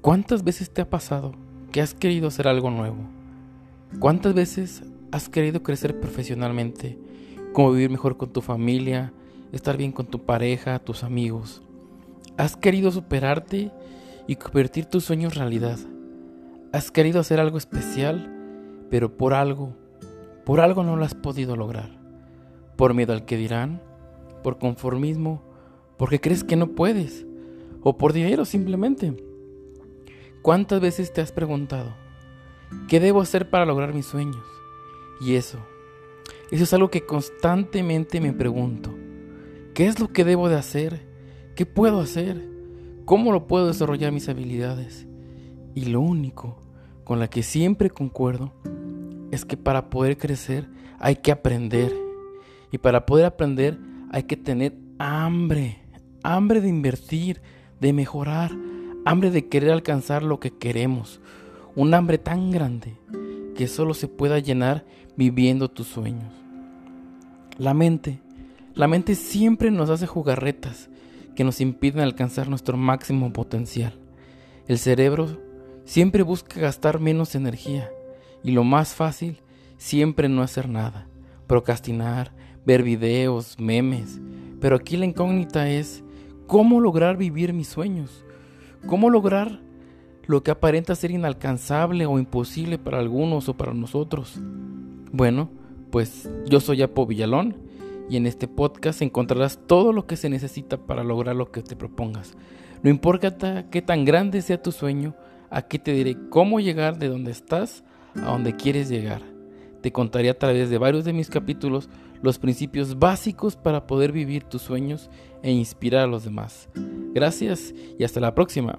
¿Cuántas veces te ha pasado que has querido hacer algo nuevo? ¿Cuántas veces has querido crecer profesionalmente, como vivir mejor con tu familia, estar bien con tu pareja, tus amigos? ¿Has querido superarte y convertir tus sueños realidad? ¿Has querido hacer algo especial, pero por algo, por algo no lo has podido lograr? ¿Por miedo al que dirán? ¿Por conformismo? ¿Porque crees que no puedes? ¿O por dinero simplemente? ¿Cuántas veces te has preguntado, ¿qué debo hacer para lograr mis sueños? Y eso, eso es algo que constantemente me pregunto. ¿Qué es lo que debo de hacer? ¿Qué puedo hacer? ¿Cómo lo puedo desarrollar mis habilidades? Y lo único con la que siempre concuerdo es que para poder crecer hay que aprender. Y para poder aprender hay que tener hambre, hambre de invertir, de mejorar, hambre de querer alcanzar lo que queremos, un hambre tan grande que solo se pueda llenar viviendo tus sueños. La mente, la mente siempre nos hace jugarretas que nos impiden alcanzar nuestro máximo potencial. El cerebro siempre busca gastar menos energía y lo más fácil siempre no hacer nada, procrastinar, ver videos, memes. Pero aquí la incógnita es cómo lograr vivir mis sueños, ¿Cómo lograr lo que aparenta ser inalcanzable o imposible para algunos o para nosotros? Bueno, pues yo soy Apo Villalón y en este podcast encontrarás todo lo que se necesita para lograr lo que te propongas. No importa qué tan grande sea tu sueño, aquí te diré cómo llegar de donde estás a donde quieres llegar. Te contaré a través de varios de mis capítulos los principios básicos para poder vivir tus sueños e inspirar a los demás. Gracias y hasta la próxima.